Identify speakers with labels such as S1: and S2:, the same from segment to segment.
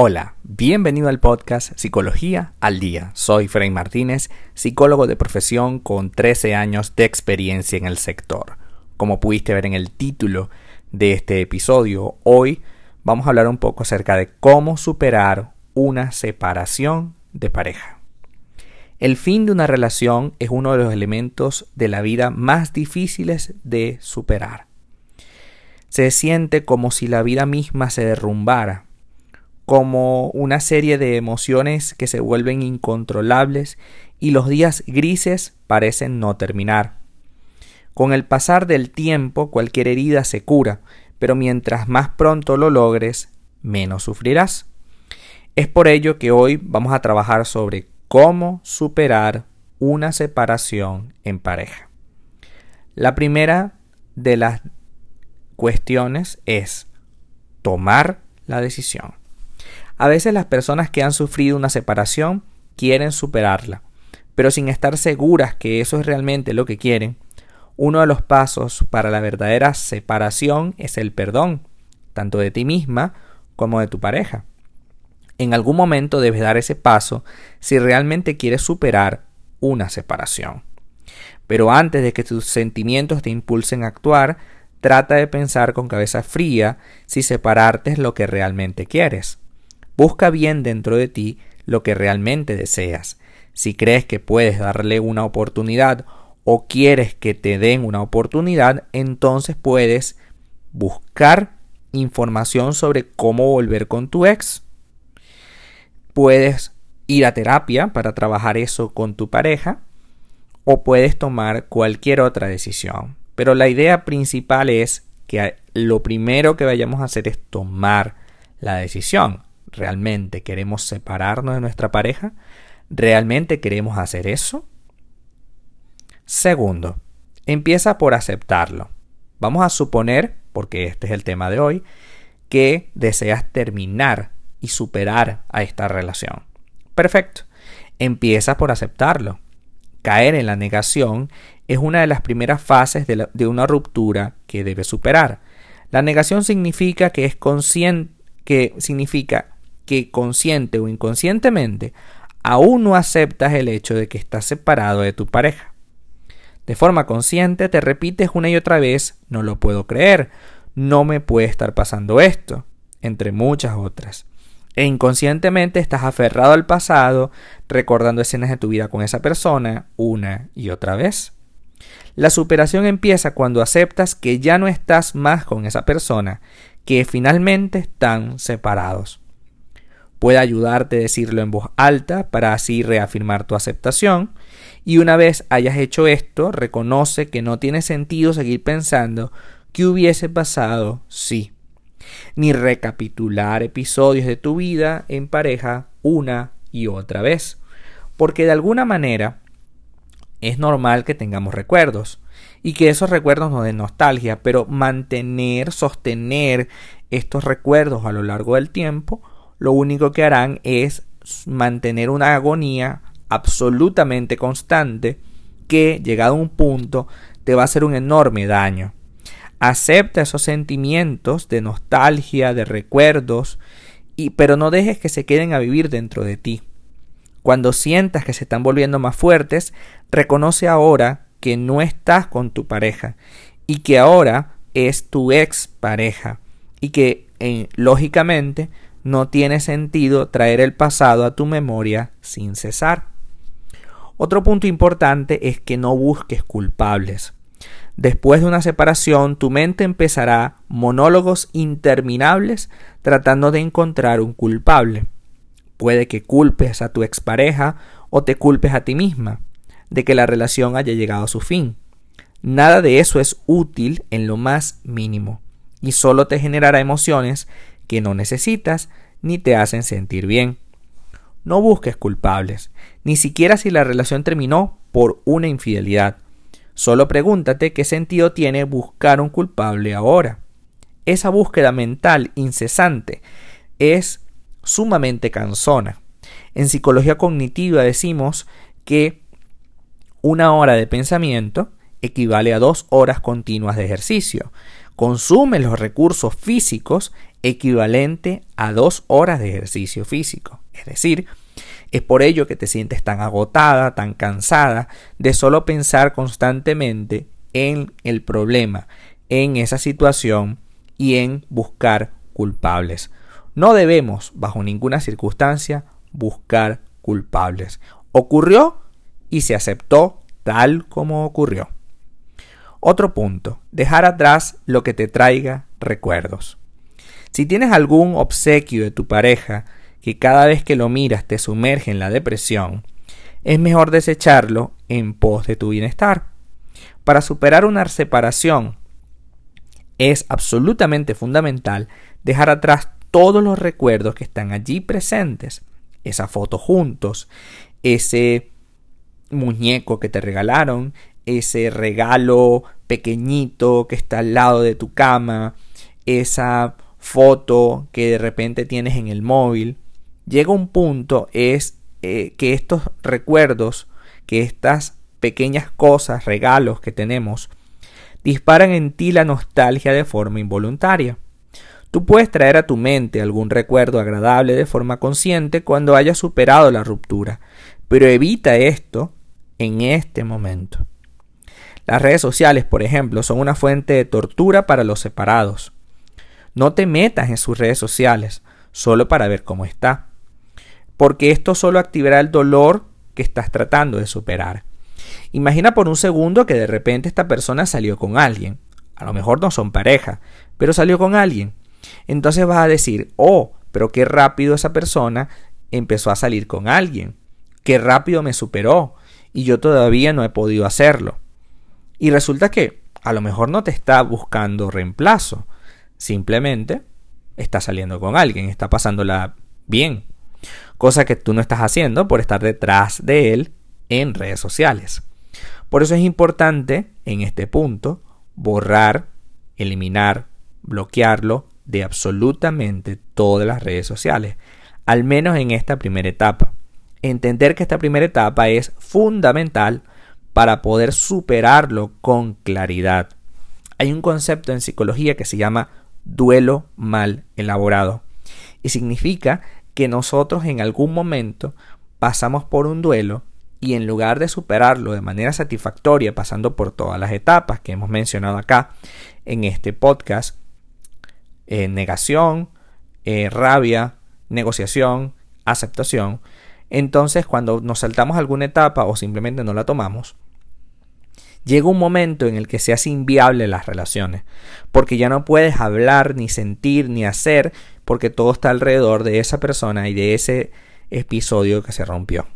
S1: Hola, bienvenido al podcast Psicología al Día. Soy Frey Martínez, psicólogo de profesión con 13 años de experiencia en el sector. Como pudiste ver en el título de este episodio, hoy vamos a hablar un poco acerca de cómo superar una separación de pareja. El fin de una relación es uno de los elementos de la vida más difíciles de superar. Se siente como si la vida misma se derrumbara como una serie de emociones que se vuelven incontrolables y los días grises parecen no terminar. Con el pasar del tiempo cualquier herida se cura, pero mientras más pronto lo logres, menos sufrirás. Es por ello que hoy vamos a trabajar sobre cómo superar una separación en pareja. La primera de las cuestiones es tomar la decisión. A veces las personas que han sufrido una separación quieren superarla, pero sin estar seguras que eso es realmente lo que quieren. Uno de los pasos para la verdadera separación es el perdón, tanto de ti misma como de tu pareja. En algún momento debes dar ese paso si realmente quieres superar una separación. Pero antes de que tus sentimientos te impulsen a actuar, trata de pensar con cabeza fría si separarte es lo que realmente quieres. Busca bien dentro de ti lo que realmente deseas. Si crees que puedes darle una oportunidad o quieres que te den una oportunidad, entonces puedes buscar información sobre cómo volver con tu ex. Puedes ir a terapia para trabajar eso con tu pareja o puedes tomar cualquier otra decisión. Pero la idea principal es que lo primero que vayamos a hacer es tomar la decisión. ¿Realmente queremos separarnos de nuestra pareja? ¿Realmente queremos hacer eso? Segundo, empieza por aceptarlo. Vamos a suponer, porque este es el tema de hoy, que deseas terminar y superar a esta relación. Perfecto. Empieza por aceptarlo. Caer en la negación es una de las primeras fases de, una ruptura que debes superar. La negación significa que es consciente, que significa que consciente o inconscientemente aún no aceptas el hecho de que estás separado de tu pareja. De forma consciente te repites una y otra vez, no lo puedo creer, no me puede estar pasando esto, entre muchas otras. E inconscientemente estás aferrado al pasado, recordando escenas de tu vida con esa persona una y otra vez. La superación empieza cuando aceptas que ya no estás más con esa persona, que finalmente están separados. Puede ayudarte a decirlo en voz alta para así reafirmar tu aceptación. Y una vez hayas hecho esto, reconoce que no tiene sentido seguir pensando que hubiese pasado si. Ni recapitular episodios de tu vida en pareja una y otra vez. Porque de alguna manera es normal que tengamos recuerdos y que esos recuerdos nos den nostalgia, pero mantener, sostener estos recuerdos a lo largo del tiempo lo único que harán es mantener una agonía absolutamente constante que, llegado a un punto, te va a hacer un enorme daño. Acepta esos sentimientos de nostalgia, de recuerdos, y, pero no dejes que se queden a vivir dentro de ti. Cuando sientas que se están volviendo más fuertes, reconoce ahora que no estás con tu pareja y que ahora es tu ex pareja y que eh, lógicamente no tiene sentido traer el pasado a tu memoria sin cesar. Otro punto importante es que no busques culpables. Después de una separación, tu mente empezará monólogos interminables tratando de encontrar un culpable. Puede que culpes a tu expareja o te culpes a ti misma de que la relación haya llegado a su fin. Nada de eso es útil en lo más mínimo y solo te generará emociones que no necesitas ni te hacen sentir bien. No busques culpables, ni siquiera si la relación terminó por una infidelidad. Solo pregúntate qué sentido tiene buscar un culpable ahora. Esa búsqueda mental incesante es sumamente cansona. En psicología cognitiva decimos que una hora de pensamiento equivale a dos horas continuas de ejercicio. Consume los recursos físicos equivalente a dos horas de ejercicio físico. Es decir, es por ello que te sientes tan agotada, tan cansada de solo pensar constantemente en el problema, en esa situación y en buscar culpables. No debemos, bajo ninguna circunstancia, buscar culpables. Ocurrió y se aceptó tal como ocurrió. Otro punto, dejar atrás lo que te traiga recuerdos. Si tienes algún obsequio de tu pareja que cada vez que lo miras te sumerge en la depresión, es mejor desecharlo en pos de tu bienestar. Para superar una separación es absolutamente fundamental dejar atrás todos los recuerdos que están allí presentes. Esa foto juntos, ese muñeco que te regalaron, ese regalo pequeñito que está al lado de tu cama, esa foto que de repente tienes en el móvil. Llega un punto es eh, que estos recuerdos, que estas pequeñas cosas, regalos que tenemos, disparan en ti la nostalgia de forma involuntaria. Tú puedes traer a tu mente algún recuerdo agradable de forma consciente cuando hayas superado la ruptura, pero evita esto en este momento. Las redes sociales, por ejemplo, son una fuente de tortura para los separados. No te metas en sus redes sociales solo para ver cómo está, porque esto solo activará el dolor que estás tratando de superar. Imagina por un segundo que de repente esta persona salió con alguien. A lo mejor no son pareja, pero salió con alguien. Entonces vas a decir, oh, pero qué rápido esa persona empezó a salir con alguien. Qué rápido me superó. Y yo todavía no he podido hacerlo. Y resulta que a lo mejor no te está buscando reemplazo. Simplemente está saliendo con alguien, está pasándola bien. Cosa que tú no estás haciendo por estar detrás de él en redes sociales. Por eso es importante en este punto borrar, eliminar, bloquearlo de absolutamente todas las redes sociales, al menos en esta primera etapa. Entender que esta primera etapa es fundamental para poder superarlo con claridad. Hay un concepto en psicología que se llama duelo mal elaborado. Y significa que nosotros en algún momento pasamos por un duelo y en lugar de superarlo de manera satisfactoria pasando por todas las etapas que hemos mencionado acá en este podcast, eh, negación, eh, rabia, negociación, aceptación, entonces cuando nos saltamos alguna etapa o simplemente no la tomamos, llega un momento en el que se hace inviable las relaciones, porque ya no puedes hablar, ni sentir, ni hacer, porque todo está alrededor de esa persona y de ese episodio que se rompió.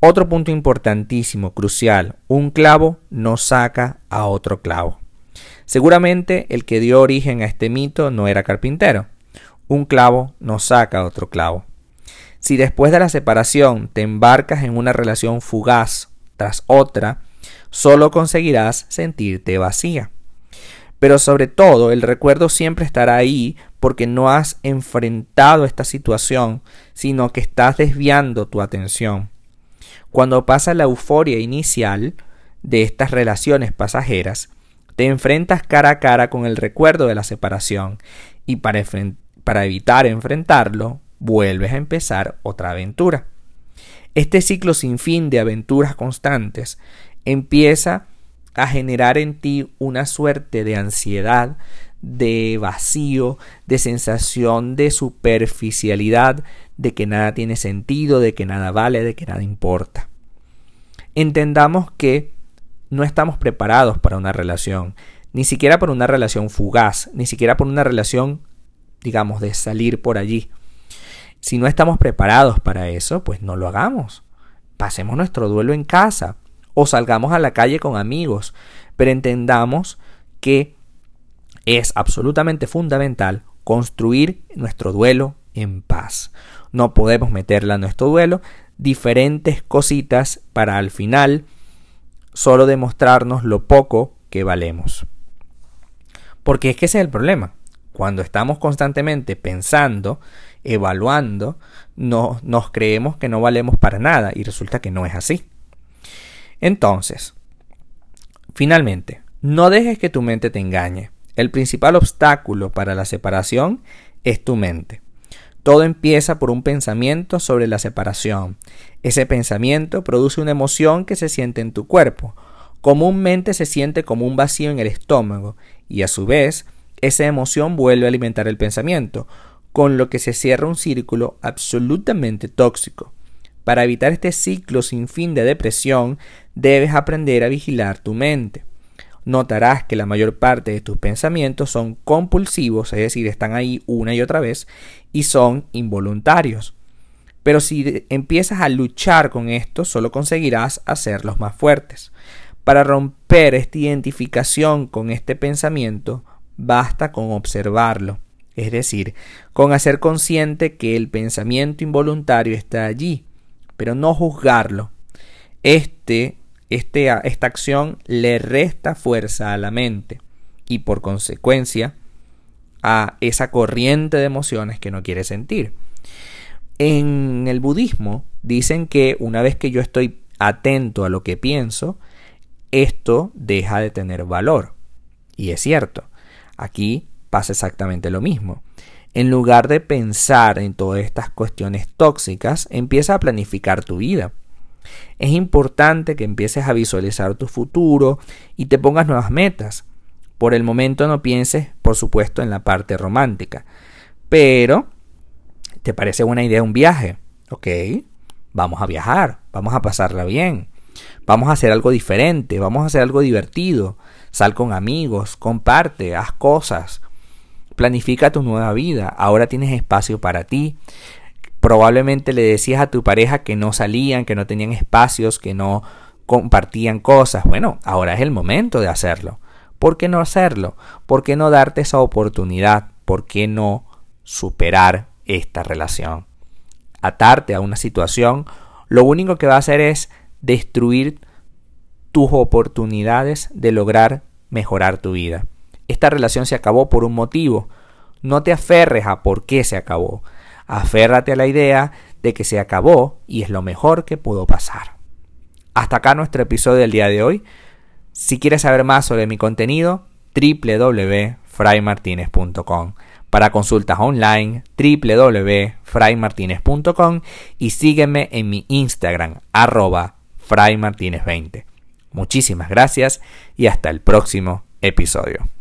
S1: Otro punto importantísimo, crucial, un clavo no saca a otro clavo. Seguramente el que dio origen a este mito no era carpintero. Un clavo no saca a otro clavo. Si después de la separación te embarcas en una relación fugaz tras otra, solo conseguirás sentirte vacía. Pero sobre todo el recuerdo siempre estará ahí porque no has enfrentado esta situación, sino que estás desviando tu atención. Cuando pasa la euforia inicial de estas relaciones pasajeras, te enfrentas cara a cara con el recuerdo de la separación y para, para evitar enfrentarlo, vuelves a empezar otra aventura. Este ciclo sin fin de aventuras constantes empieza a generar en ti una suerte de ansiedad, de vacío, de sensación de superficialidad, de que nada tiene sentido, de que nada vale, de que nada importa. Entendamos que no estamos preparados para una relación, ni siquiera para una relación fugaz, ni siquiera para una relación, digamos, de salir por allí. Si no estamos preparados para eso, pues no lo hagamos. Pasemos nuestro duelo en casa o salgamos a la calle con amigos, pero entendamos que es absolutamente fundamental construir nuestro duelo en paz. No podemos meterle a nuestro duelo diferentes cositas para al final solo demostrarnos lo poco que valemos. Porque es que ese es el problema. Cuando estamos constantemente pensando, evaluando, no, nos creemos que no valemos para nada y resulta que no es así. Entonces, Finalmente, no dejes que tu mente te engañe. El principal obstáculo para la separación es tu mente. Todo empieza por un pensamiento sobre la separación. Ese pensamiento produce una emoción que se siente en tu cuerpo. Comúnmente se siente como un vacío en el estómago y a su vez esa emoción vuelve a alimentar el pensamiento, con lo que se cierra un círculo absolutamente tóxico. Para evitar este ciclo sin fin de depresión, debes aprender a vigilar tu mente notarás que la mayor parte de tus pensamientos son compulsivos, es decir, están ahí una y otra vez, y son involuntarios. Pero si empiezas a luchar con esto, solo conseguirás hacerlos más fuertes. Para romper esta identificación con este pensamiento, basta con observarlo, es decir, con hacer consciente que el pensamiento involuntario está allí, pero no juzgarlo. Este este, esta acción le resta fuerza a la mente y por consecuencia a esa corriente de emociones que no quiere sentir. En el budismo dicen que una vez que yo estoy atento a lo que pienso, esto deja de tener valor. Y es cierto, aquí pasa exactamente lo mismo. En lugar de pensar en todas estas cuestiones tóxicas, empieza a planificar tu vida. Es importante que empieces a visualizar tu futuro y te pongas nuevas metas. Por el momento no pienses, por supuesto, en la parte romántica. Pero, ¿te parece buena idea un viaje? Ok, vamos a viajar, vamos a pasarla bien. Vamos a hacer algo diferente, vamos a hacer algo divertido. Sal con amigos, comparte, haz cosas. Planifica tu nueva vida. Ahora tienes espacio para ti. Probablemente le decías a tu pareja que no salían, que no tenían espacios, que no compartían cosas. Bueno, ahora es el momento de hacerlo. ¿Por qué no hacerlo? ¿Por qué no darte esa oportunidad? ¿Por qué no superar esta relación? Atarte a una situación, lo único que va a hacer es destruir tus oportunidades de lograr mejorar tu vida. Esta relación se acabó por un motivo. No te aferres a por qué se acabó. Aférrate a la idea de que se acabó y es lo mejor que pudo pasar. Hasta acá nuestro episodio del día de hoy. Si quieres saber más sobre mi contenido, www.fraymartinez.com. Para consultas online, www.fraymartinez.com y sígueme en mi Instagram, arroba fraymartinez20. Muchísimas gracias y hasta el próximo episodio.